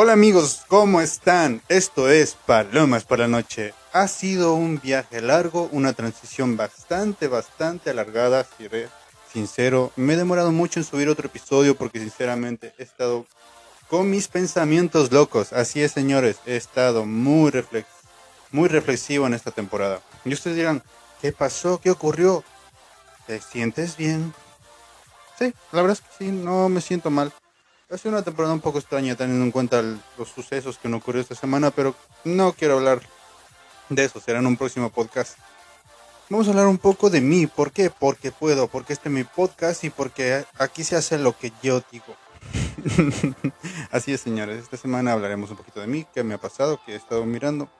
Hola amigos, ¿cómo están? Esto es Palomas por la Noche. Ha sido un viaje largo, una transición bastante, bastante alargada, seré sincero. Me he demorado mucho en subir otro episodio porque sinceramente he estado con mis pensamientos locos. Así es, señores, he estado muy, reflex muy reflexivo en esta temporada. Y ustedes dirán, ¿qué pasó? ¿Qué ocurrió? ¿Te sientes bien? Sí, la verdad es que sí, no me siento mal. Sido una temporada un poco extraña teniendo en cuenta los sucesos que no ocurrió esta semana, pero no quiero hablar de eso, será en un próximo podcast. Vamos a hablar un poco de mí, ¿por qué? Porque puedo, porque este es mi podcast y porque aquí se hace lo que yo digo. Así es, señores, esta semana hablaremos un poquito de mí, qué me ha pasado, qué he estado mirando.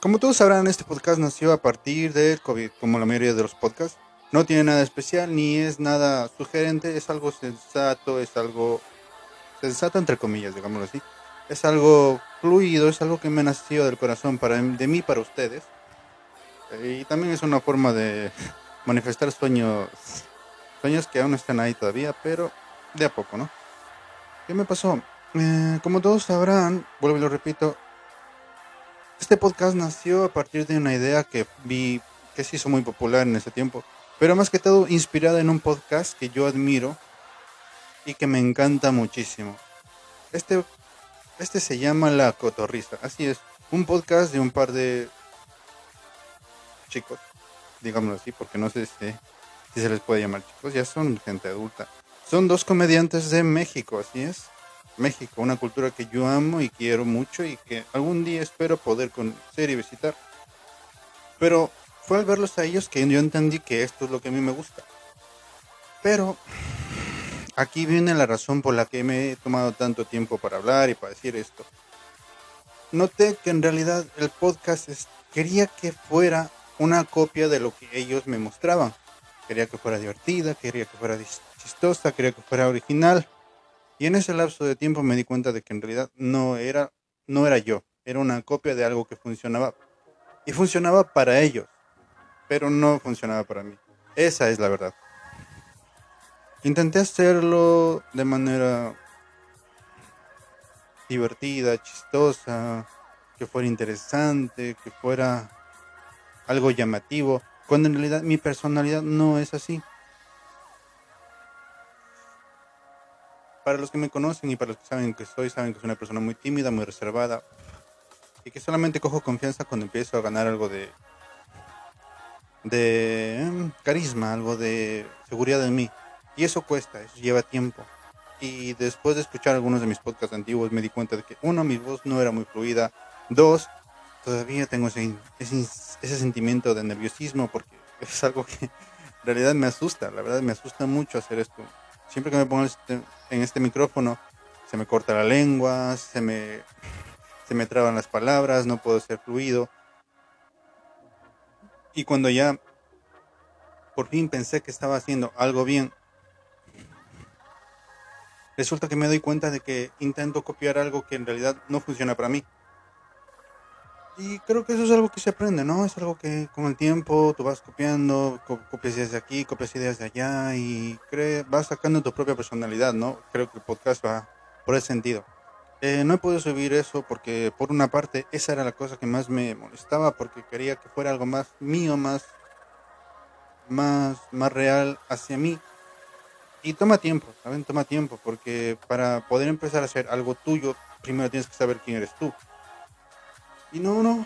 Como todos sabrán, este podcast nació a partir del COVID, como la mayoría de los podcasts. No tiene nada especial ni es nada sugerente, es algo sensato, es algo sensato entre comillas, digámoslo así. Es algo fluido, es algo que me nació del corazón para de mí para ustedes. Y también es una forma de manifestar sueños, sueños que aún están ahí todavía, pero de a poco, ¿no? ¿Qué me pasó? Eh, como todos sabrán, vuelvo y lo repito, este podcast nació a partir de una idea que vi que se hizo muy popular en ese tiempo, pero más que todo inspirada en un podcast que yo admiro y que me encanta muchísimo. Este, este se llama La Cotorrisa, así es, un podcast de un par de chicos, digámoslo así, porque no sé si, si se les puede llamar chicos, ya son gente adulta. Son dos comediantes de México, así es. México, una cultura que yo amo y quiero mucho y que algún día espero poder conocer y visitar. Pero fue al verlos a ellos que yo entendí que esto es lo que a mí me gusta. Pero aquí viene la razón por la que me he tomado tanto tiempo para hablar y para decir esto. Noté que en realidad el podcast quería que fuera una copia de lo que ellos me mostraban. Quería que fuera divertida, quería que fuera chistosa, quería que fuera original. Y en ese lapso de tiempo me di cuenta de que en realidad no era, no era yo, era una copia de algo que funcionaba. Y funcionaba para ellos pero no funcionaba para mí. Esa es la verdad. Intenté hacerlo de manera divertida, chistosa, que fuera interesante, que fuera algo llamativo, cuando en realidad mi personalidad no es así. Para los que me conocen y para los que saben que soy, saben que soy una persona muy tímida, muy reservada y que solamente cojo confianza cuando empiezo a ganar algo de de em, carisma, algo de seguridad en mí. Y eso cuesta, eso lleva tiempo. Y después de escuchar algunos de mis podcasts antiguos me di cuenta de que, uno, mi voz no era muy fluida. Dos, todavía tengo ese, ese, sentimiento de nerviosismo porque es algo que en realidad me asusta. La verdad me asusta mucho hacer esto. Siempre que me pongo este, en este micrófono, se me corta la lengua, se me, se me traban las palabras, no puedo ser fluido. Y cuando ya por fin pensé que estaba haciendo algo bien, resulta que me doy cuenta de que intento copiar algo que en realidad no funciona para mí. Y creo que eso es algo que se aprende, ¿no? Es algo que con el tiempo tú vas copiando, copias ideas de aquí, copias ideas de allá y vas sacando tu propia personalidad, ¿no? Creo que el podcast va por ese sentido. Eh, no he podido subir eso porque por una parte esa era la cosa que más me molestaba porque quería que fuera algo más mío, más, más, más real hacia mí. Y toma tiempo, ¿saben? Toma tiempo porque para poder empezar a hacer algo tuyo, primero tienes que saber quién eres tú. Y no, no,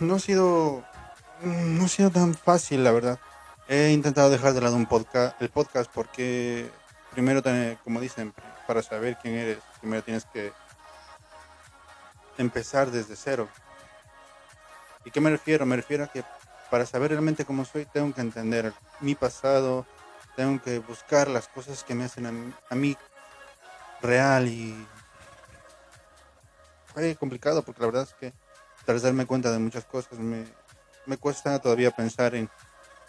no ha sido, no ha sido tan fácil, la verdad. He intentado dejar de lado un podcast, el podcast porque primero, como dicen, para saber quién eres, primero tienes que empezar desde cero. ¿Y qué me refiero? Me refiero a que para saber realmente cómo soy, tengo que entender mi pasado, tengo que buscar las cosas que me hacen a mí, real y fue complicado porque la verdad es que tras darme cuenta de muchas cosas me, me cuesta todavía pensar en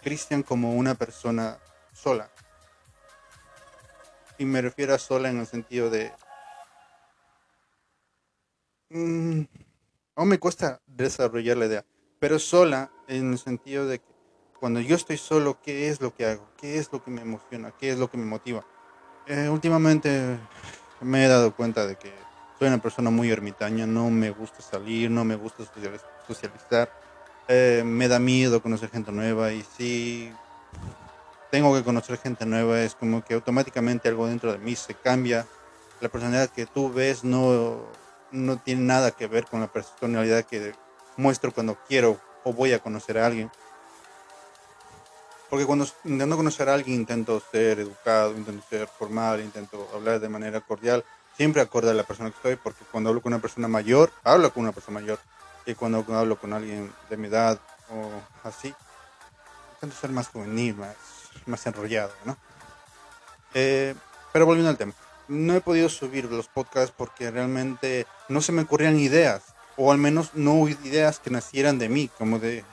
Cristian como una persona sola. Y me refiero a sola en el sentido de Mm, aún me cuesta desarrollar la idea, pero sola en el sentido de que cuando yo estoy solo, ¿qué es lo que hago? ¿Qué es lo que me emociona? ¿Qué es lo que me motiva? Eh, últimamente me he dado cuenta de que soy una persona muy ermitaña, no me gusta salir, no me gusta socializar. Eh, me da miedo conocer gente nueva y si tengo que conocer gente nueva es como que automáticamente algo dentro de mí se cambia. La personalidad que tú ves no, no tiene nada que ver con la personalidad que muestro cuando quiero o voy a conocer a alguien. Porque cuando intento conocer a alguien intento ser educado, intento ser formal, intento hablar de manera cordial, siempre acorde a la persona que estoy, porque cuando hablo con una persona mayor, hablo con una persona mayor, y cuando hablo con alguien de mi edad o así, intento ser más juvenil, más, más enrollado, ¿no? Eh, pero volviendo al tema, no he podido subir los podcasts porque realmente no se me ocurrían ideas, o al menos no ideas que nacieran de mí, como de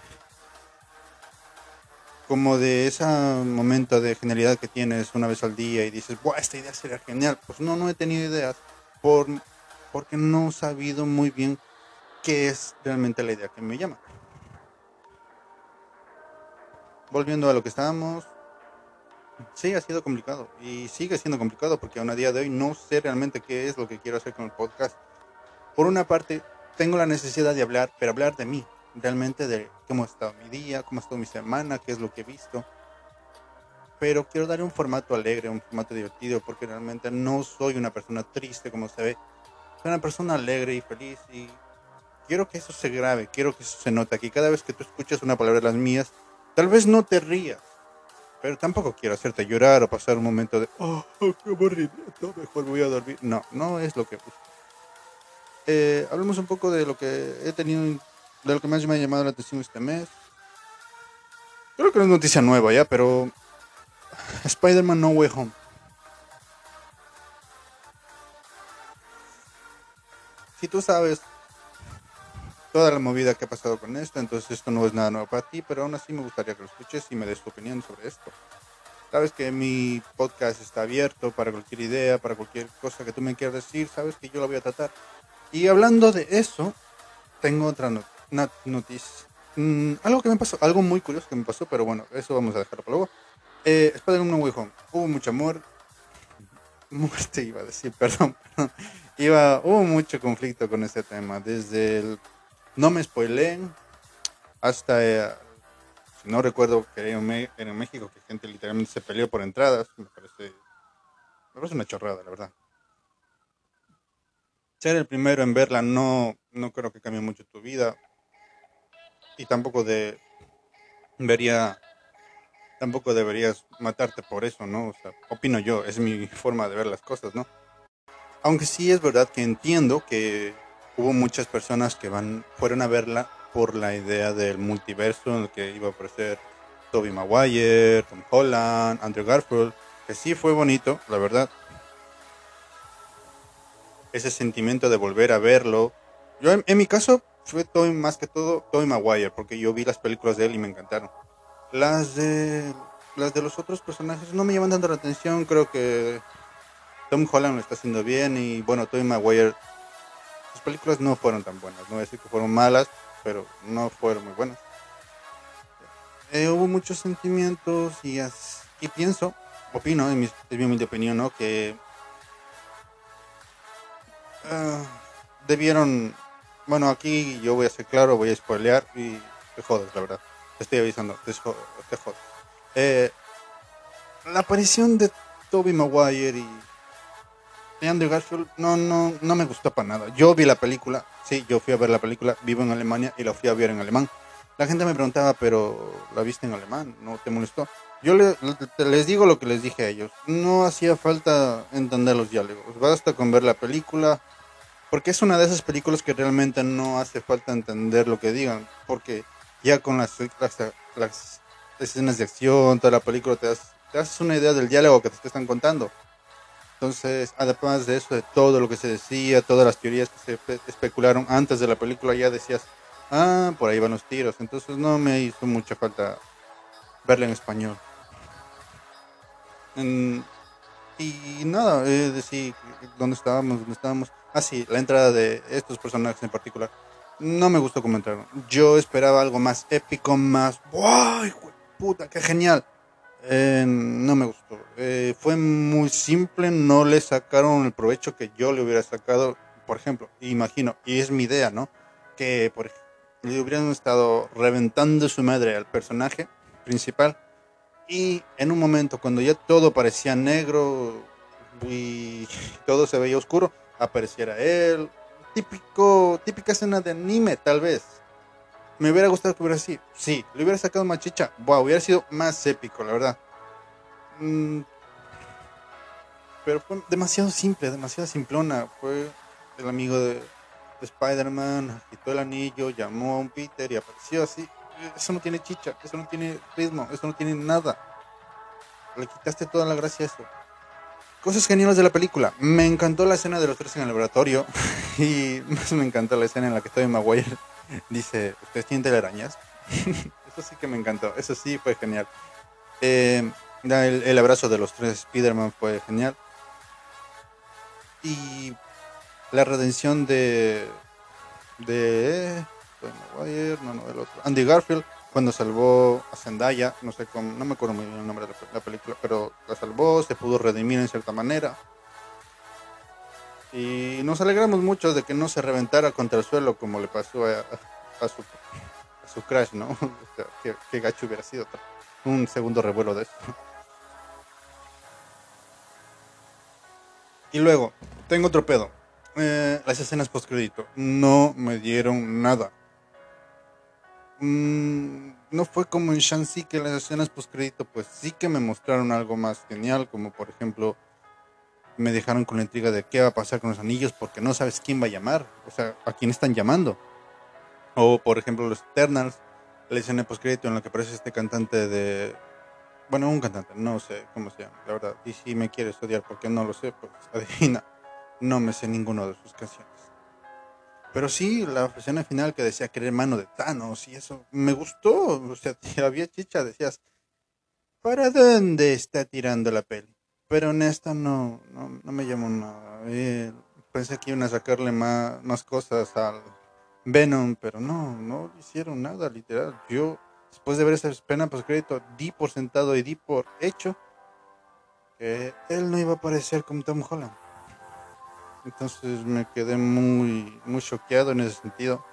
como de ese momento de genialidad que tienes una vez al día y dices, Buah, esta idea sería genial. Pues no, no he tenido ideas por, porque no he sabido muy bien qué es realmente la idea que me llama. Volviendo a lo que estábamos, sí, ha sido complicado y sigue siendo complicado porque aún a día de hoy no sé realmente qué es lo que quiero hacer con el podcast. Por una parte, tengo la necesidad de hablar, pero hablar de mí, realmente de cómo ha estado mi día, cómo ha estado mi semana, qué es lo que he visto. Pero quiero dar un formato alegre, un formato divertido, porque realmente no soy una persona triste como se ve. Soy una persona alegre y feliz y quiero que eso se grabe, quiero que eso se note aquí. Cada vez que tú escuchas una palabra de las mías, tal vez no te rías, pero tampoco quiero hacerte llorar o pasar un momento de, oh, qué aburrimiento, mejor voy a dormir. No, no es lo que busco. Eh, hablemos un poco de lo que he tenido de lo que más me ha llamado la atención este mes. Creo que no es noticia nueva ya, pero Spider-Man No Way Home. Si tú sabes toda la movida que ha pasado con esto, entonces esto no es nada nuevo para ti, pero aún así me gustaría que lo escuches y me des tu opinión sobre esto. Sabes que mi podcast está abierto para cualquier idea, para cualquier cosa que tú me quieras decir, sabes que yo lo voy a tratar. Y hablando de eso, tengo otra nota noticia. Mm, algo que me pasó, algo muy curioso que me pasó, pero bueno, eso vamos a dejarlo para luego. Eh, Spider-Man No Way Home. Hubo mucho amor. Muerte iba a decir, perdón, Iba, hubo mucho conflicto con este tema. Desde el no me spoileen hasta, eh, si no recuerdo que era en, México que gente literalmente se peleó por entradas. Me parece, me parece una chorrada, la verdad. Ser el primero en verla no, no creo que cambie mucho tu vida y tampoco de vería tampoco deberías matarte por eso, ¿no? O sea, opino yo, es mi forma de ver las cosas, ¿no? Aunque sí es verdad que entiendo que hubo muchas personas que van fueron a verla por la idea del multiverso en el que iba a aparecer Toby Maguire, Tom Holland, Andrew Garfield, que sí fue bonito, la verdad. Ese sentimiento de volver a verlo. Yo en mi caso fue Toy más que todo Toy Maguire, porque yo vi las películas de él y me encantaron. Las de las de los otros personajes no me llaman tanto la atención, creo que Tom Holland lo está haciendo bien y bueno, Toy Maguire sus películas no fueron tan buenas, no voy a decir que fueron malas, pero no fueron muy buenas. Eh, hubo muchos sentimientos y, y pienso, opino, en mi, es mi opinión, ¿no? que uh, debieron bueno, aquí yo voy a ser claro, voy a spoilear y te jodes, la verdad. Te estoy avisando, te, jodes. Eh, la aparición de Toby Maguire y Andrew Garfield no, no, no me gustó para nada. Yo vi la película, sí, yo fui a ver la película, vivo en Alemania y la fui a ver en alemán. La gente me preguntaba, pero ¿la viste en alemán? ¿No te molestó? Yo les digo lo que les dije a ellos. No hacía falta entender los diálogos. Basta con ver la película, porque es una de esas películas que realmente no hace falta entender lo que digan, porque ya con las, las, escenas de acción, toda la película, te, haces una idea del diálogo que te están contando. Entonces, además de eso, de todo lo que se decía, todas las teorías que se especularon antes de la película, ya decías, ah, por ahí van los tiros. Entonces no me hizo mucha falta verla en español. y nada, es decir, ¿dónde estábamos? ¿Dónde estábamos? Ah, sí, la entrada de estos personajes en particular. No me gustó comentar. Yo esperaba algo más épico, más. ¡Wow! ¡Puta, qué genial! Eh, no me gustó. Eh, fue muy simple, no le sacaron el provecho que yo le hubiera sacado. por ejemplo, imagino, y es mi idea, ¿no? Que por, le hubieran estado reventando su madre al personaje principal y en un momento cuando ya todo parecía negro y todo se veía oscuro, apareciera él. Típico, típica escena de anime, tal vez. Me hubiera gustado que hubiera así. Sí, le hubiera sacado más chicha. Wow, hubiera sido más épico, la verdad. Mm, pero fue demasiado simple, demasiado simplona. Fue el amigo de, Spider-Man, quitó el anillo, llamó a un Peter y apareció así. Eso no tiene chicha, eso no tiene ritmo, eso no tiene nada. Le quitaste toda la gracia a eso. Cosas geniales de la película. Me encantó la escena de los tres en el laboratorio. Y más me encantó la escena en la que Tobey Maguire dice, ¿ustedes tienen telarañas? eso sí que me encantó. Eso sí fue genial. Eh, el, abrazo de los tres Spider-Man fue genial. Y la redención de... De... Maguire, no, no, del otro. Andy Garfield cuando salvó a Zendaya, no sé cómo, no me acuerdo muy bien el nombre de la, película, pero la salvó, se pudo redimir en cierta manera. Y nos alegramos mucho de que no se reventara contra el suelo como le pasó a, su, a su crash, ¿no? qué, gacho hubiera sido un segundo revuelo de eso. Y luego, tengo otro pedo. Eh, las escenas post crédito no me dieron nada. Mm, no fue como en Shanxi que las escenas post crédito pues sí que me mostraron algo más genial, como por ejemplo me dejaron con la intriga de qué va a pasar con los anillos porque no sabes quién va a llamar, o sea, a quién están llamando. O por ejemplo los Eternals, la escena post crédito en la que aparece este cantante de bueno, un cantante, no sé cómo se llama, la verdad. Y si me quiere estudiar porque no lo sé, pues adivina, no me sé ninguno de sus canciones. Pero sí, la escena final que decía que era hermano de Thanos y eso me gustó. O sea, había chicha, decías, ¿para dónde está tirando la peli? Pero en esta no, no, me llamó nada. Eh, pensé que iban a sacarle más, más cosas al Venom, pero no, no hicieron nada, literal. Yo, después de ver esa pena pues crédito, di por sentado y di por hecho que él no iba a aparecer como Tom Holland. Entonces me quedé muy, muy choqueado en ese sentido.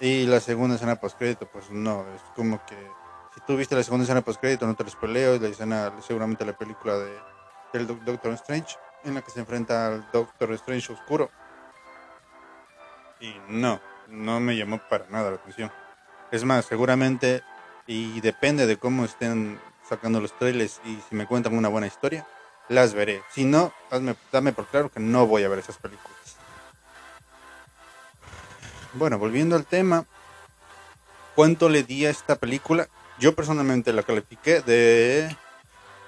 Y la segunda escena post crédito, pues no, es como que si tú viste la segunda escena post crédito, no te spoileo, es la escena, seguramente la película de, del Doctor Strange, en la que se enfrenta al Doctor Strange oscuro. Y no, no me llamó para nada la atención. Es más, seguramente, y depende de cómo estén sacando los trailers y si me cuentan una buena historia, las veré. Si no, dame por claro que no voy a ver esas películas. Bueno, volviendo al tema, ¿cuánto le di a esta película? Yo personalmente la califiqué de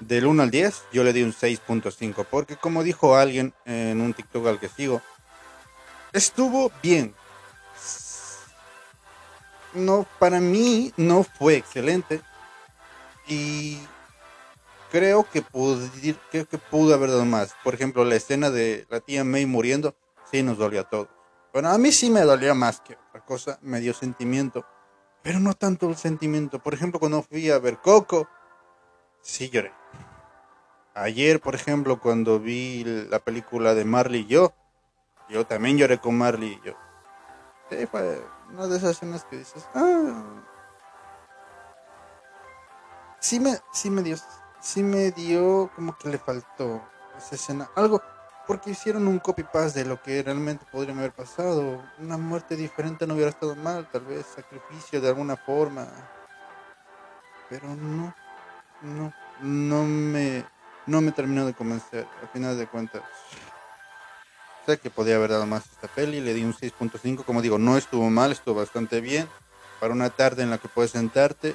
del 1 al 10, yo le di un 6.5, porque como dijo alguien en un TikTok al que sigo, estuvo bien. No, para mí no fue excelente. Y creo que, que pudo haber dado más. Por ejemplo, la escena de la tía May muriendo, sí nos dolió a todos. Bueno, a mí sí me dolía más que otra cosa, me dio sentimiento, pero no tanto el sentimiento. Por ejemplo, cuando fui a ver Coco, sí lloré. Ayer, por ejemplo, cuando vi la película de Marley y yo, yo también lloré con Marley y yo. Sí, fue una de esas escenas que dices, ah. Sí me, sí me dio sí me dio como que le faltó esa escena. Algo, porque hicieron un copy-paste de lo que realmente podría haber pasado. Una muerte diferente no hubiera estado mal, tal vez sacrificio de alguna forma. Pero no, no, no me, no me terminó de convencer, al final de cuentas. Sé que podía haber dado más esta peli, le di un 6.5, como digo, no estuvo mal, estuvo bastante bien. Para una tarde en la que puedes sentarte,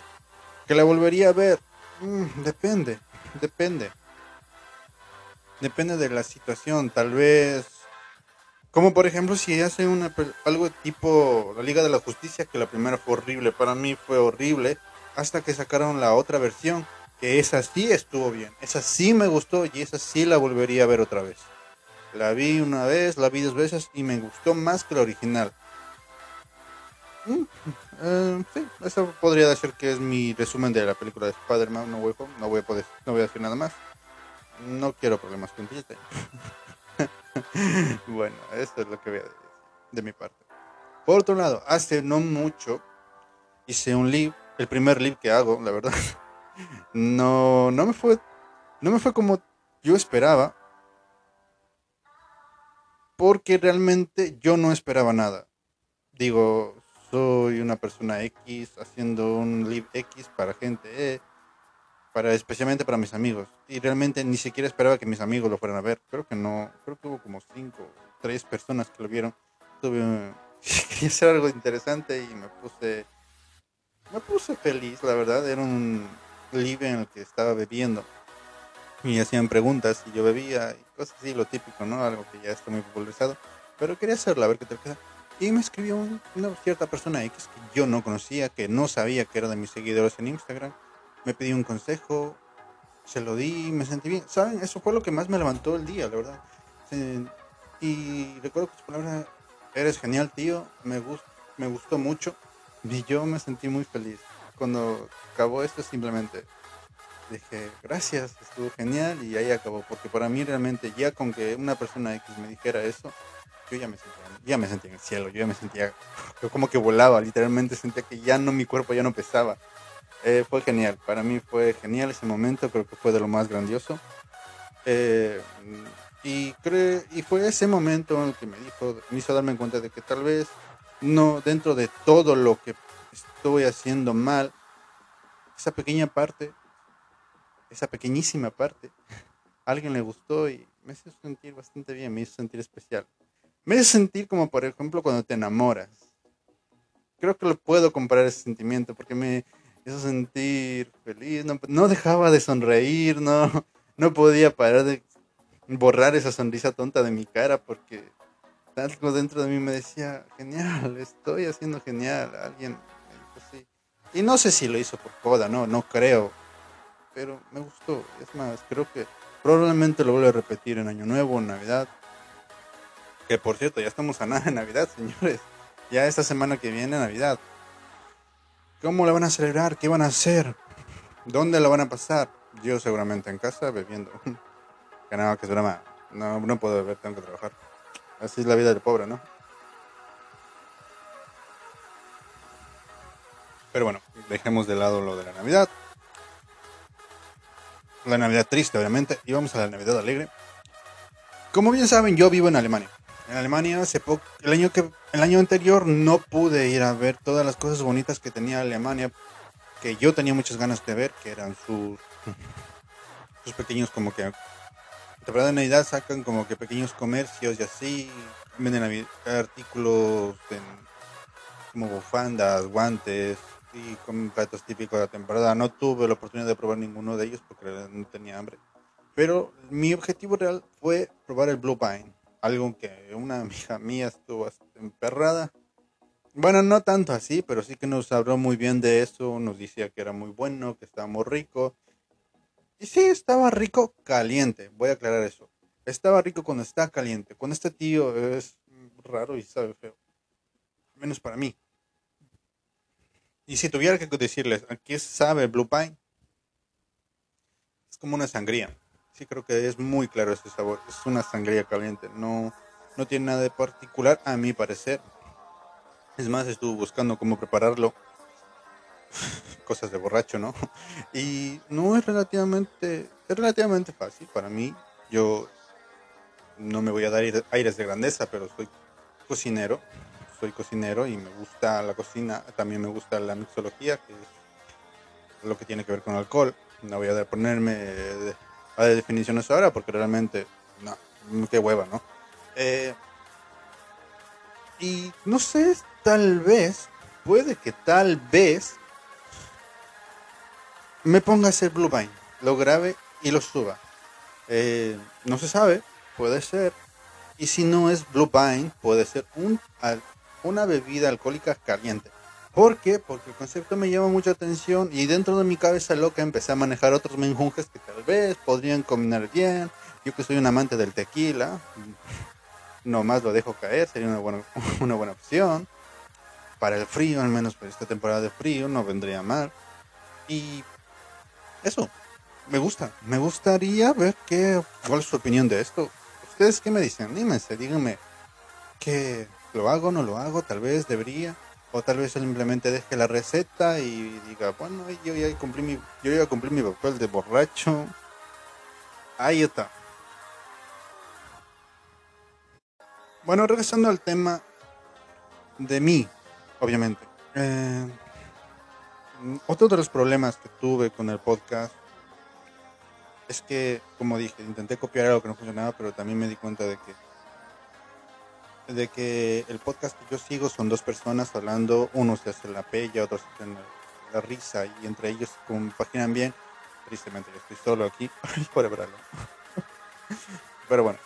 que la volvería a ver, Mm, depende, depende. Depende de la situación, tal vez. Como por ejemplo si hace una, algo tipo la Liga de la Justicia, que la primera fue horrible, para mí fue horrible, hasta que sacaron la otra versión, que esa sí estuvo bien, esa sí me gustó y esa sí la volvería a ver otra vez. La vi una vez, la vi dos veces y me gustó más que la original. Mm, eh, sí, eso podría decir que es mi resumen de la película de Spider-Man No Way. No voy a poder, no voy a decir nada más. No quiero problemas con bueno, eso es lo que voy a decir de mi parte. Por otro lado, hace no mucho hice un live, el primer live que hago, la verdad. No, no me fue, no me fue como yo esperaba, porque realmente yo no esperaba nada. Digo, soy una persona X haciendo un live X para gente E, para especialmente para mis amigos. Y realmente ni siquiera esperaba que mis amigos lo fueran a ver. Creo que no, creo que hubo como cinco, tres personas que lo vieron. Tuve, quería hacer algo interesante y me puse, me puse feliz, la verdad. Era un live en el que estaba bebiendo y hacían preguntas y yo bebía y cosas así, lo típico, ¿no? Algo que ya está muy popularizado. Pero quería hacerlo, a ver qué tal queda. Y me escribió una cierta persona X que yo no conocía, que no sabía que era de mis seguidores en Instagram. Me pidió un consejo, se lo di y me sentí bien. ¿Saben? Eso fue lo que más me levantó el día, la verdad. y recuerdo que su palabra, eres genial, tío, me, gust me gustó mucho y yo me sentí muy feliz. Cuando acabó esto simplemente dije, gracias, estuvo genial y ahí acabó, porque para mí realmente ya con que una persona X me dijera eso, yo ya me sentía, ya me sentía en el cielo, yo ya me sentía yo como que volaba, literalmente sentía que ya no mi cuerpo ya no pesaba. Eh, fue genial, para mí fue genial ese momento, creo que fue de lo más grandioso. Eh, y, fue ese momento en el que me dijo, me hizo darme cuenta de que tal vez no dentro de todo lo que estoy haciendo mal, esa pequeña parte esa pequeñísima parte, a alguien le gustó y me hizo sentir bastante bien, me hizo sentir especial. Me hizo sentir como, por ejemplo, cuando te enamoras. Creo que lo puedo comparar ese sentimiento porque me hizo sentir feliz, no, dejaba de sonreír, no, no podía parar de borrar esa sonrisa tonta de mi cara porque algo dentro de mí me decía, genial, estoy haciendo genial, alguien me dijo sí. Y no sé si lo hizo por coda, no, no creo, pero me gustó. Es más, creo que probablemente lo vuelvo a repetir en Año Nuevo, en Navidad. Que por cierto, ya estamos a nada de Navidad, señores. Ya esta semana que viene, Navidad. ¿Cómo la van a celebrar? ¿Qué van a hacer? ¿Dónde la van a pasar? Yo seguramente en casa, bebiendo. que nada, que es drama. No, no puedo beber, tengo que trabajar. Así es la vida del pobre, ¿no? Pero bueno, dejemos de lado lo de la Navidad la Navidad triste, obviamente, y vamos a la Navidad alegre. Como bien saben, yo vivo en Alemania. En Alemania hace poco, el año que el año anterior no pude ir a ver todas las cosas bonitas que tenía Alemania, que yo tenía muchas ganas de ver, que eran sus sus pequeños como que temporada de Navidad sacan como que pequeños comercios y así venden artículos como bufandas, guantes, y con platos típicos de la temporada. No tuve la oportunidad de probar ninguno de ellos porque no tenía hambre. Pero mi objetivo real fue probar el Blue Pine, algo que una amiga mía estuvo emperrada. Bueno, no tanto así, pero sí que nos habló muy bien de eso, nos decía que era muy bueno, que estaba muy rico. Y sí, estaba rico caliente, voy a aclarar eso. Estaba rico cuando está caliente. Cuando este tío es raro y sabe feo. Menos para mí. Y si tuviera que decirles, ¿a qué sabe Blue Pine? Es como una sangría. Sí, creo que es muy claro ese sabor. Es una sangría caliente. No, no tiene nada de particular, a mi parecer. Es más, estuve buscando cómo prepararlo. Cosas de borracho, ¿no? Y no es relativamente, es relativamente fácil para mí. Yo no me voy a dar aires de grandeza, pero soy cocinero soy cocinero y me gusta la cocina, también me gusta la mixología, que es lo que tiene que ver con alcohol. No voy a ponerme a de definiciones ahora porque realmente, no, qué hueva, ¿no? Eh, y no sé, tal vez, puede que tal vez me ponga a hacer Blue Vine, lo grabe y lo suba. Eh, no se sabe, puede ser. Y si no es Blue Vine, puede ser un una bebida alcohólica caliente. ¿Por qué? Porque el concepto me llama mucha atención y dentro de mi cabeza loca empecé a manejar otros menjunjes que tal vez podrían combinar bien. Yo que soy un amante del tequila, no más lo dejo caer, sería una buena, una buena opción. Para el frío, al menos para esta temporada de frío, no vendría mal. Y eso, me gusta. Me gustaría ver qué, cuál es su opinión de esto ¿Ustedes qué me dicen? Anímense, díganme que lo hago, no lo hago, tal vez debería. O tal vez simplemente deje la receta y diga, bueno, yo ya cumplí mi, yo ya cumplí mi papel de borracho. Ahí está. Bueno, regresando al tema de mí, obviamente. Eh, otro de los problemas que tuve con el podcast es que, como dije, intenté copiar algo que no funcionaba, pero también me di cuenta de que de que el podcast que yo sigo son dos personas hablando, uno se hace la pella, otro se hace la, risa y entre ellos compaginan bien. Tristemente yo estoy solo aquí por verlo. Pero bueno,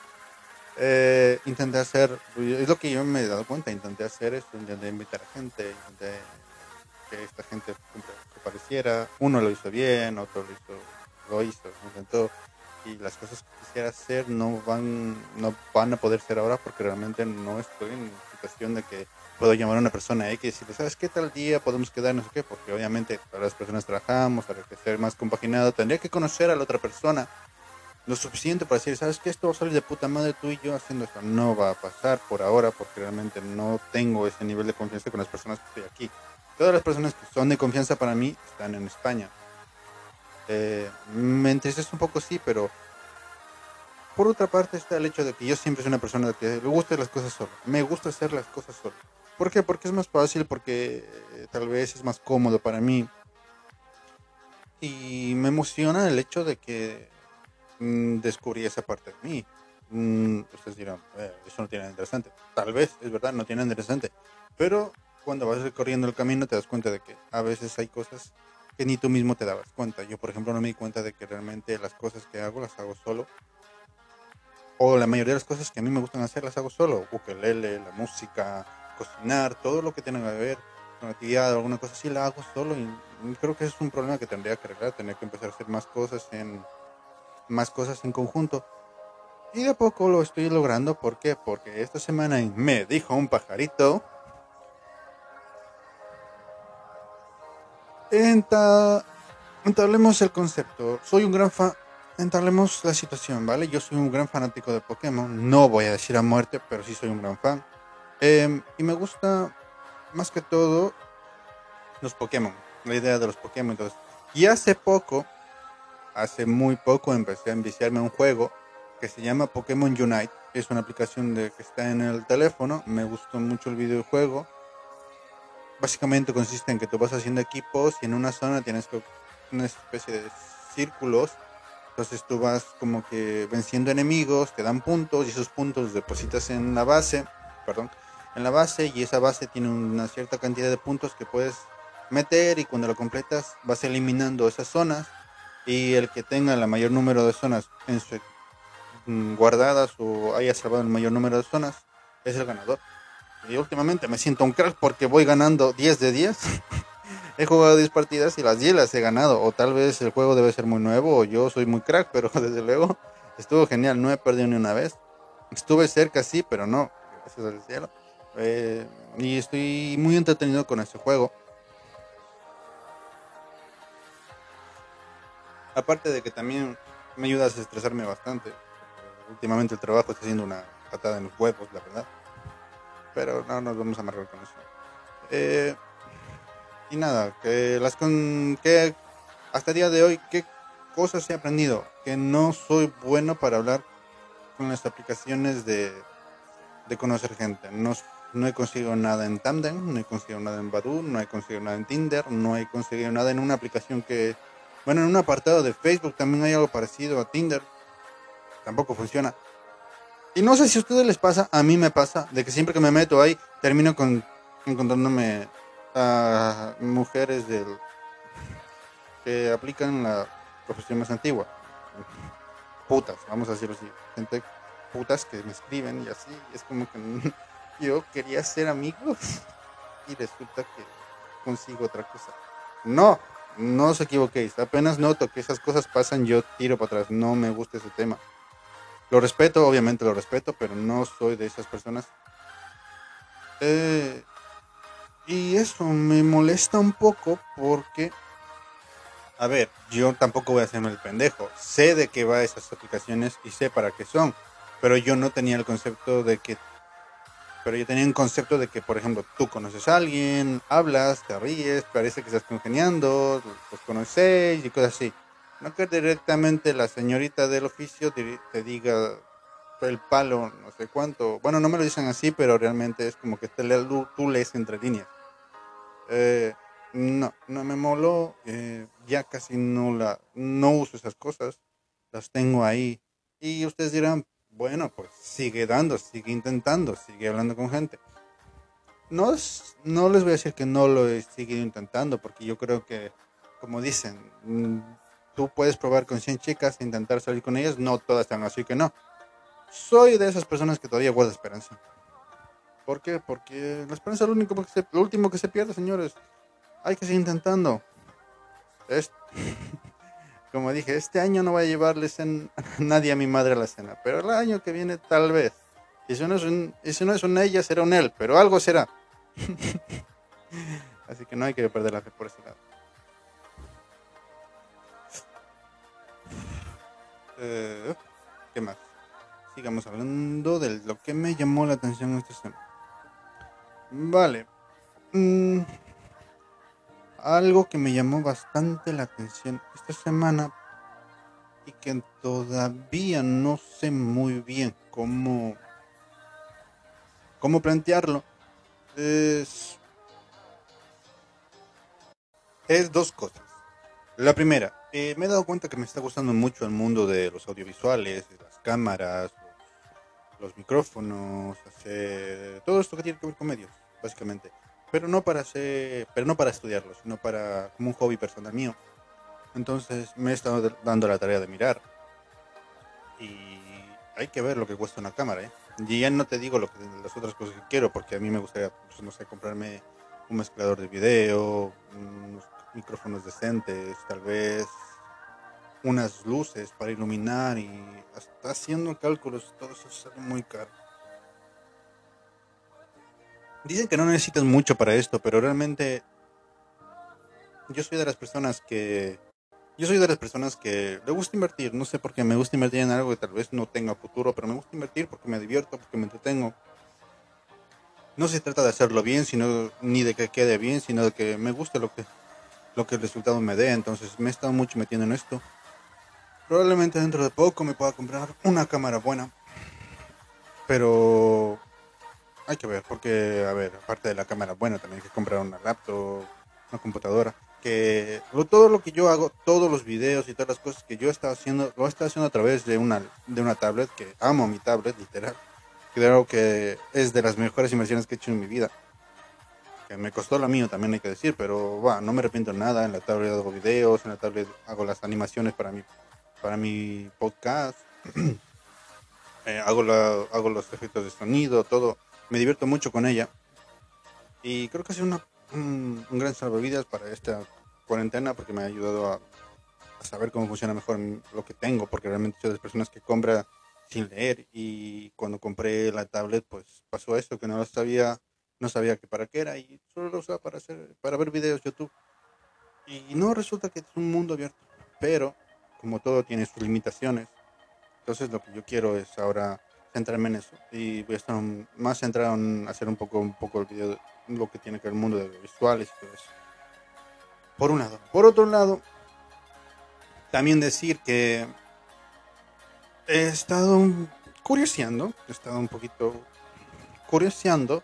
eh, intenté hacer, es lo que yo me he dado cuenta, intenté hacer esto, intenté invitar a gente, intenté que esta gente apareciera. Uno lo hizo bien, otro lo hizo, lo hizo, intentó y las cosas que quisiera hacer no van, no van a poder ser ahora porque realmente no estoy en situación de que puedo llamar a una persona X y decirle, ¿sabes qué tal día podemos quedar? No sé qué, porque obviamente para las personas trabajamos, para que sea más compaginado, tendría que conocer a la otra persona lo suficiente para decir, ¿sabes qué? Esto va a salir de puta madre tú y yo haciendo esto. No va a pasar por ahora porque realmente no tengo ese nivel de confianza con las personas que estoy aquí. Todas las personas que son de confianza para mí están en España. Eh, me entristece un poco, sí, pero por otra parte está el hecho de que yo siempre soy una persona que le gusta las cosas solo. Me gusta hacer las cosas solo. ¿Por qué? Porque es más fácil, porque eh, tal vez es más cómodo para mí. Y me emociona el hecho de que mm, descubrí esa parte de mí. Mm, ustedes dirán, eh, eso no tiene nada interesante. Tal vez, es verdad, no tiene interesante. Pero cuando vas recorriendo el camino te das cuenta de que a veces hay cosas que ni tú mismo te dabas cuenta. Yo, por ejemplo, no me di cuenta de que realmente las cosas que hago las hago solo. O la mayoría de las cosas que a mí me gustan hacer las hago solo. Ukelele, la música, cocinar, todo lo que tiene que ver con actividad o alguna cosa así la hago solo. Y creo que es un problema que tendría que arreglar, tener que empezar a hacer más cosas en más cosas en conjunto. Y de a poco lo estoy logrando. ¿Por qué? Porque esta semana me dijo un pajarito entablemos el concepto. Soy un gran fan. Entablemos la situación, ¿vale? Yo soy un gran fanático de Pokémon. No voy a decir a muerte, pero sí soy un gran fan. Em, y me gusta más que todo los Pokémon. La idea de los Pokémon. Entonces, y hace poco, hace muy poco, empecé a enviciarme un juego que se llama Pokémon Unite. Es una aplicación de, que está en el teléfono. Me gustó mucho el videojuego básicamente consiste en que tú vas haciendo equipos y en una zona tienes una especie de círculos. Entonces tú vas como que venciendo enemigos, te dan puntos y esos puntos depositas en la base, perdón, en la base y esa base tiene una cierta cantidad de puntos que puedes meter y cuando lo completas vas eliminando esas zonas y el que tenga el mayor número de zonas en su, mm, guardadas o haya salvado el mayor número de zonas es el ganador. Y últimamente me siento un crack porque voy ganando 10 de 10. he jugado 10 partidas y las 10 las he ganado. O tal vez el juego debe ser muy nuevo o yo soy muy crack, pero desde luego estuvo genial. No he perdido ni una vez. Estuve cerca, sí, pero no. Gracias al cielo. Eh, y estoy muy entretenido con este juego. Aparte de que también me ayuda a estresarme bastante. Últimamente el trabajo está haciendo una patada en los huevos, la verdad pero no nos vamos a amargar con eso. Eh, y nada, que las con que hasta el día de hoy, ¿qué cosas he aprendido? Que no soy bueno para hablar con las aplicaciones de, de conocer gente. No, no he conseguido nada en Tandem, no he conseguido nada en Badoo, no he conseguido nada en Tinder, no he conseguido nada en una aplicación que... Bueno, en un apartado de Facebook también hay algo parecido a Tinder. Tampoco funciona. Y no sé si a ustedes les pasa, a mí me pasa, de que siempre que me meto ahí, termino con encontrándome a mujeres del que aplican la profesión más antigua. Putas, vamos a decirlo así. Gente putas que me escriben y así. Es como que yo quería ser amigos y resulta que consigo otra cosa. No, no os equivoquéis. Apenas noto que esas cosas pasan, yo tiro para atrás. No me gusta ese tema. Lo respeto, obviamente lo respeto, pero no soy de esas personas. Eh, y eso me molesta un poco porque, a ver, yo tampoco voy a hacerme el pendejo. Sé de qué va esas aplicaciones y sé para qué son. pero yo no tenía el concepto de que pero yo tenía un concepto de que, por ejemplo, tú conoces a alguien, hablas, te ríes, parece que estás congeniando, los conocéis y cosas así. No que directamente la señorita del oficio te, diga el palo, no sé cuánto. Bueno, no me lo dicen así, pero realmente es como que te tú lees entre líneas. Eh, no, no me moló. Eh, ya casi no la, no uso esas cosas. Las tengo ahí. Y ustedes dirán, bueno, pues sigue dando, sigue intentando, sigue hablando con gente. No, no les voy a decir que no lo sigue intentando, porque yo creo que, como dicen, mm, tú puedes probar con 100 chicas e intentar salir con ellas, no todas están así que no. Soy de esas personas que todavía guarda esperanza. ¿Por qué? Porque la esperanza es lo, único lo último que se pierde, señores. Hay que seguir intentando. Es... como dije, este año no voy a llevarles en, nadie a mi madre a la cena, pero el año que viene tal vez. Y si no es un, si no es un ella, será un él, pero algo será. Así que no hay que perder la fe por ese lado. Eh, ¿Qué más? Sigamos hablando de lo que me llamó la atención esta semana. Vale. Mm, algo que me llamó bastante la atención esta semana y que todavía no sé muy bien cómo, cómo plantearlo es, es dos cosas. La primera, eh, me he dado cuenta que me está gustando mucho el mundo de los audiovisuales, de las cámaras, los, micrófonos, todo esto que tiene que ver con medios, básicamente pero no para hacer, pero no para estudiarlo, sino para como un hobby personal mío. Entonces me he estado dando la tarea de mirar y hay que ver lo que cuesta una cámara, ¿eh? Y ya no te digo lo que, las otras cosas que quiero, porque a mí me gustaría, pues, no sé, comprarme un mezclador de video, unos micrófonos decentes, tal vez unas luces para iluminar y hasta haciendo cálculos, todo eso sale muy caro. Dicen que no necesitas mucho para esto, pero realmente yo soy de las personas que yo soy de las personas que le gusta invertir, no sé por qué me gusta invertir en algo que tal vez no tenga futuro, pero me gusta invertir porque me divierto, porque me entretengo. No se trata de hacerlo bien, sino ni de que quede bien, sino de que me guste lo que lo que el resultado me dé, entonces me he estado mucho metiendo en esto. Probablemente dentro de poco me pueda comprar una cámara buena. Pero hay que ver, porque, a ver, aparte de la cámara, bueno, también hay que comprar una laptop, una computadora. Que todo lo que yo hago, todos los videos y todas las cosas que yo he estado haciendo, lo he estado haciendo a través de una, de una tablet, que amo mi tablet, literal. Creo que es de las mejores inversiones que he hecho en mi vida. Que me costó la mía también hay que decir, pero bueno, no me arrepiento nada. En la tablet hago videos, en la tablet hago las animaciones para mi, para mi podcast. Eh, hago, la, hago los efectos de sonido, todo me divierto mucho con ella. Y creo que ha sido una, un, gran salvavidas para esta cuarentena porque me ha ayudado a, saber cómo funciona mejor lo que tengo, porque realmente soy de las personas que compra sin leer y cuando compré la tablet pues pasó esto que no lo sabía no sabía que para qué era y solo lo usaba para hacer para ver videos YouTube y no resulta que es un mundo abierto pero como todo tiene sus limitaciones entonces lo que yo quiero es ahora centrarme en eso y voy a estar más centrado en hacer un poco, un poco el video de lo que tiene que ver el mundo de visuales y todo eso. Por un lado. Por otro lado, también decir que he estado curioseando, he estado un poquito curioseando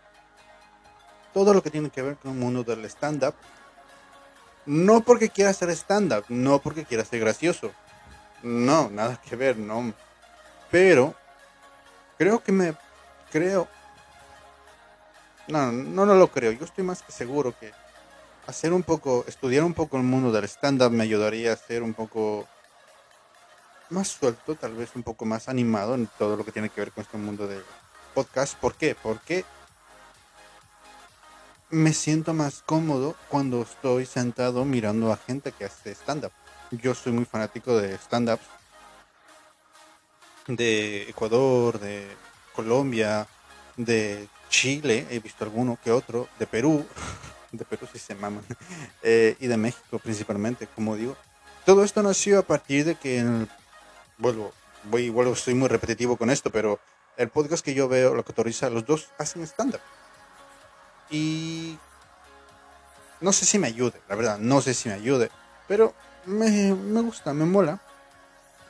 todo lo que tiene que ver con el mundo del stand-up. No porque quiera hacer stand-up, no porque quiera ser gracioso. No, nada que ver, no. Pero Creo que me. Creo. No, no, no lo creo. Yo estoy más que seguro que hacer un poco, estudiar un poco el mundo del stand-up me ayudaría a ser un poco más suelto, tal vez un poco más animado en todo lo que tiene que ver con este mundo del podcast. ¿Por qué? Porque me siento más cómodo cuando estoy sentado mirando a gente que hace stand-up. Yo soy muy fanático de stand-ups de Ecuador, de Colombia, de Chile, he visto alguno que otro, de Perú, de Perú sí se maman, eh, y de México principalmente, como digo. Todo esto nació a partir de que, vuelvo, voy igual estoy muy repetitivo con esto, pero el podcast que yo veo lo que autoriza, los dos hacen estándar. Y no sé si me ayude, la verdad, no sé si me ayude, pero me, me gusta, me mola.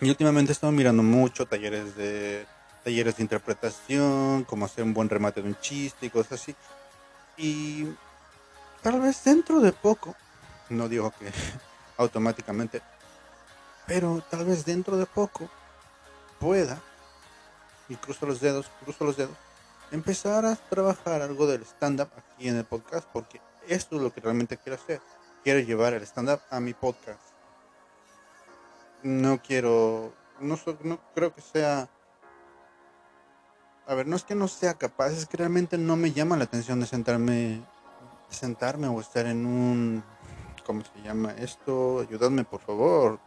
Y últimamente he estado mirando mucho talleres de talleres de interpretación, cómo hacer un buen remate de un chiste y cosas así. Y tal vez dentro de poco, no digo que automáticamente, pero tal vez dentro de poco pueda, y cruzo los dedos, cruzo los dedos, empezar a trabajar algo del stand-up aquí en el podcast, porque esto es lo que realmente quiero hacer. Quiero llevar el stand-up a mi podcast. No quiero, no, no creo que sea a ver, no es que no sea capaz, es que realmente no me llama la atención de sentarme, sentarme o estar en un, ¿cómo se llama esto? Ayúdame, por favor.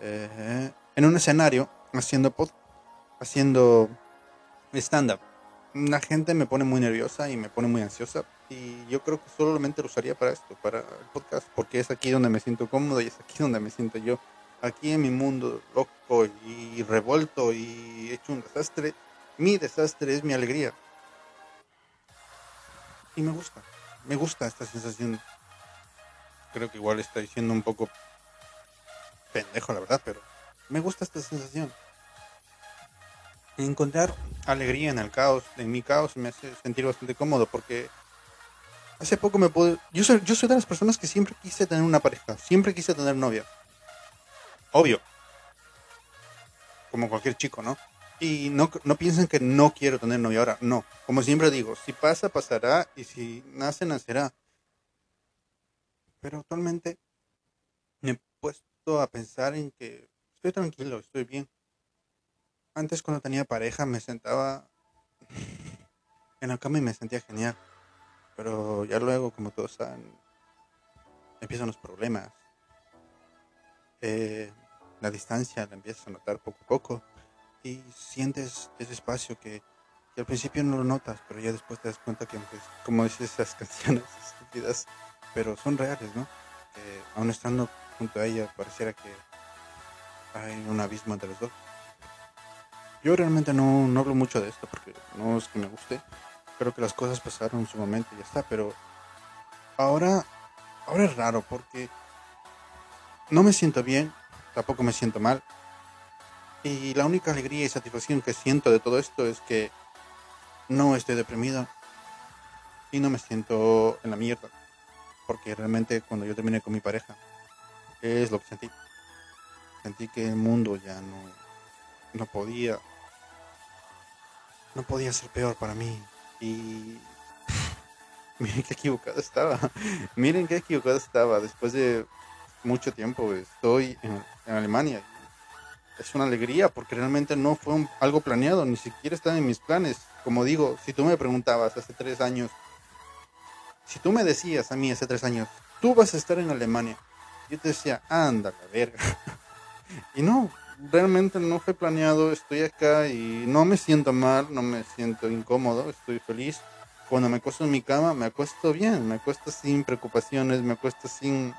Eh, en un escenario haciendo pod, haciendo stand-up. La gente me pone muy nerviosa y me pone muy ansiosa y yo creo que solamente lo usaría para esto, para el podcast, porque es aquí donde me siento cómodo y es aquí donde me siento yo. Aquí en mi mundo loco y revuelto y hecho un desastre, mi desastre es mi alegría. Y me gusta, me gusta esta sensación. Creo que igual está diciendo un poco pendejo, la verdad, pero me gusta esta sensación. Encontrar alegría en el caos, en mi caos, me hace sentir bastante cómodo porque hace poco me pude. Yo soy, yo soy de las personas que siempre quise tener una pareja, siempre quise tener novia. Obvio. Como cualquier chico, ¿no? Y no, no piensen que no quiero tener novia ahora. No. Como siempre digo, si pasa, pasará. Y si nace, nacerá. Pero actualmente me he puesto a pensar en que estoy tranquilo, estoy bien. Antes cuando tenía pareja me sentaba en la cama y me sentía genial. Pero ya luego, como todos saben, empiezan los problemas. Eh, la distancia la empiezas a notar poco a poco y sientes ese espacio que, al principio no lo notas, pero ya después te das cuenta que, pues, como dices, esas canciones estúpidas, pero son reales, ¿no? Que aún estando junto a ella, pareciera que hay un abismo entre los dos. Yo realmente no, no hablo mucho de esto porque no es que me guste. Creo que las cosas pasaron en su momento y ya está, pero ahora, ahora es raro porque no me siento bien, tampoco me siento mal, y la única alegría y satisfacción que siento de todo esto es que no estoy deprimido y no me siento en la mierda. Porque realmente cuando yo terminé con mi pareja, es lo que sentí. Sentí que el mundo ya no, no podía, no podía ser peor para mí. Y miren qué equivocado estaba. miren qué equivocado estaba. Después de mucho tiempo estoy en, Alemania es una alegría porque realmente no fue algo planeado, ni siquiera estaba en mis planes. Como digo, si tú me preguntabas hace tres años, si tú me decías a mí hace tres años, tú vas a estar en Alemania, yo te decía, anda la verga. y no, realmente no fue planeado, estoy acá y no me siento mal, no me siento incómodo, estoy feliz. Cuando me acuesto en mi cama, me acuesto bien, me acuesto sin preocupaciones, me acuesto sin,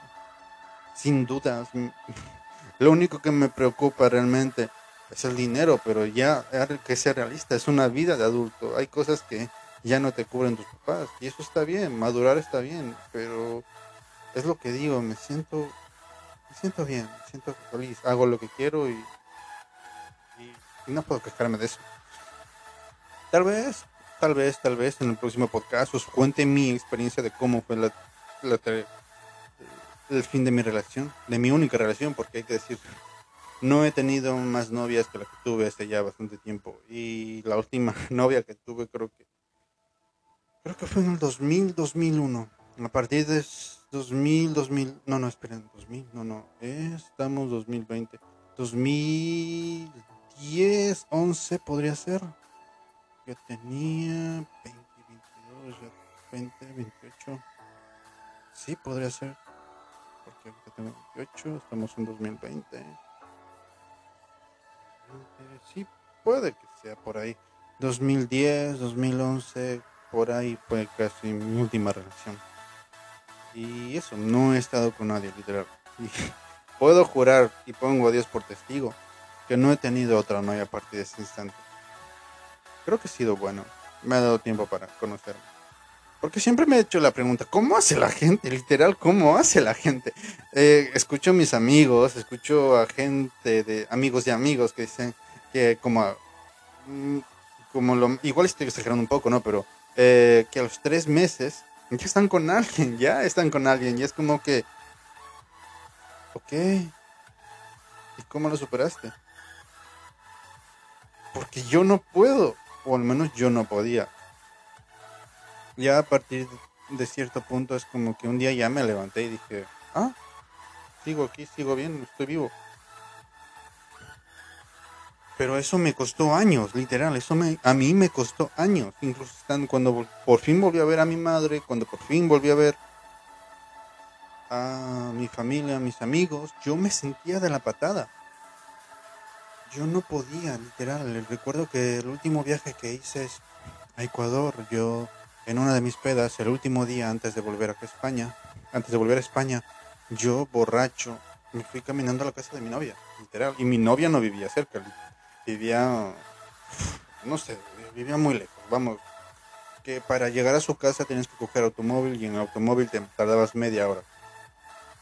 sin dudas. Lo único que me preocupa realmente es el dinero, pero ya que ser realista, es una vida de adulto. Hay cosas que ya no te cubren tus papás y eso está bien, madurar está bien, pero es lo que digo, me siento siento bien, siento feliz, hago lo que quiero y, y, no puedo quejarme de eso. Tal vez, tal vez, tal vez en el próximo podcast os cuente mi experiencia de cómo fue la, la, el fin de mi relación, de mi única relación, porque hay que decir, no he tenido más novias que la que tuve hace ya bastante tiempo. Y la última novia que tuve creo que creo que fue en el 2000, 2001. A partir de 2000, 2000, no, no, esperen, 2000, no, no, estamos 2020. 2010, 11 podría ser. Yo tenía 20, 22, 20, 28. Sí, podría ser porque ahorita tengo 28, estamos en 2020. Sí, puede que sea por ahí. 2010, 2011, por ahí fue casi mi última relación. Y eso, no he estado con nadie, literal. Y puedo jurar y pongo a Dios por testigo que no he tenido otra noche a partir de ese instante. Creo que ha sido bueno. Me ha dado tiempo para conocerme. Porque siempre me he hecho la pregunta, ¿cómo hace la gente? Literal, ¿cómo hace la gente? Eh, escucho a mis amigos, escucho a gente de amigos de amigos que dicen que como, mm, como lo, igual estoy exagerando un poco, ¿no? Pero eh, que a los tres meses ya están con alguien, ya están con alguien, y es como que, ok, ¿y cómo lo superaste? Porque yo no puedo, o al menos yo no podía. Ya a partir de cierto punto es como que un día ya me levanté y dije, ah, sigo aquí, sigo bien, estoy vivo. Pero eso me costó años, literal, eso me, a mí me costó años. Incluso cuando por fin volví a ver a mi madre, cuando por fin volví a ver a mi familia, a mis amigos, yo me sentía de la patada. Yo no podía, literal. Recuerdo que el último viaje que hice es a Ecuador. Yo, en una de mis pedas, el último día antes de volver a España, antes de volver a España, yo borracho, me fui caminando a la casa de mi novia, literal. Y mi novia no vivía cerca, vivía, no sé, vivía muy lejos, vamos, que para llegar a su casa tenías que coger automóvil y en automóvil te tardabas media hora.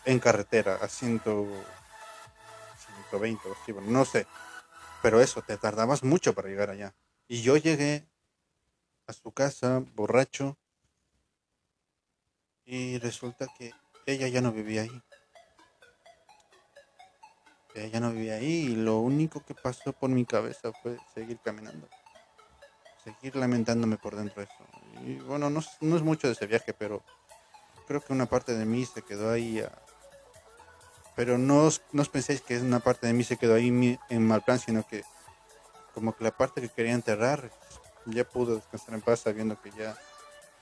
En carretera, a 100, 120, bueno, no sé. Pero eso, te tardabas mucho para llegar allá. Y yo llegué a su casa borracho y resulta que ella ya no vivía ahí ya no vivía ahí y lo único que pasó por mi cabeza fue seguir caminando. Seguir lamentándome por dentro de eso. Y bueno, no, es mucho de ese viaje, pero creo que una parte de mí se quedó ahí. pero no os, no penséis que una parte de mí se quedó ahí en mal plan, sino que como que la parte que quería enterrar ya pudo descansar en paz sabiendo que ya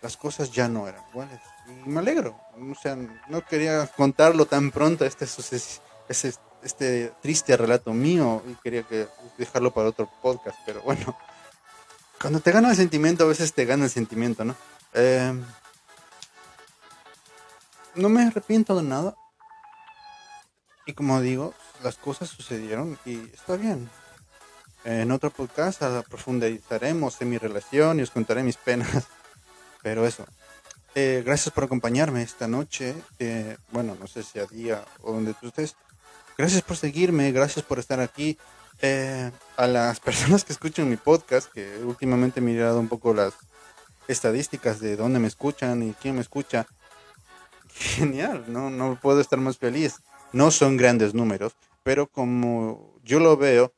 las cosas ya no eran iguales. Y me alegro. O sea, no quería contarlo tan pronto, este, ese, este triste relato mío y quería que dejarlo para otro podcast, pero bueno, cuando te gana el sentimiento, a veces te gana el sentimiento, ¿no? Em, no me arrepiento de nada. Y como digo, las cosas sucedieron y está bien. En otro podcast profundizaremos en mi relación y os contaré mis penas. Pero eso. Eh, gracias por acompañarme esta noche. Eh, bueno, no sé si a día o donde tú estés. Gracias por seguirme, gracias por estar aquí. Eh, a las personas que escuchan mi podcast, que últimamente he mirado un poco las estadísticas de dónde me escuchan y quién me escucha. Genial, no, no puedo estar más feliz. No son grandes números, pero como yo lo veo,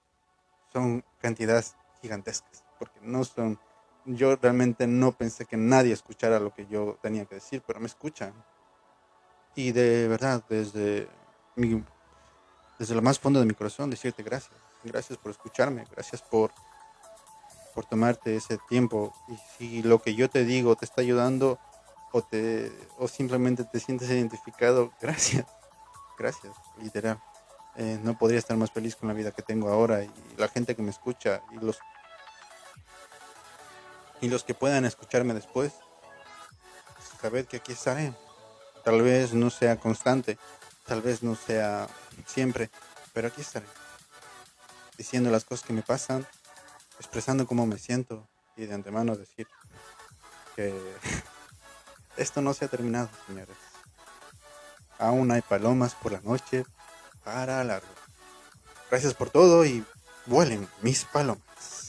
son cantidades gigantescas, porque no son, yo realmente no pensé que nadie escuchara lo que yo tenía que decir, pero me escuchan. Y de verdad, desde mi desde lo más fondo de mi corazón decirte gracias. Gracias por escucharme, gracias por, por tomarte ese tiempo. Y si lo que yo te digo te está ayudando o, te, o simplemente te sientes identificado, gracias. Gracias, literal. Eh, no podría estar más feliz con la vida que tengo ahora y la gente que me escucha y los y los que puedan escucharme después saber que aquí estaré tal vez no sea constante tal vez no sea siempre, pero aquí estaré, diciendo las cosas que me pasan, expresando cómo me siento y de antemano decir que esto no se ha terminado, señores. Aún hay palomas por la noche para largo. Gracias por todo y vuelen mis palomas.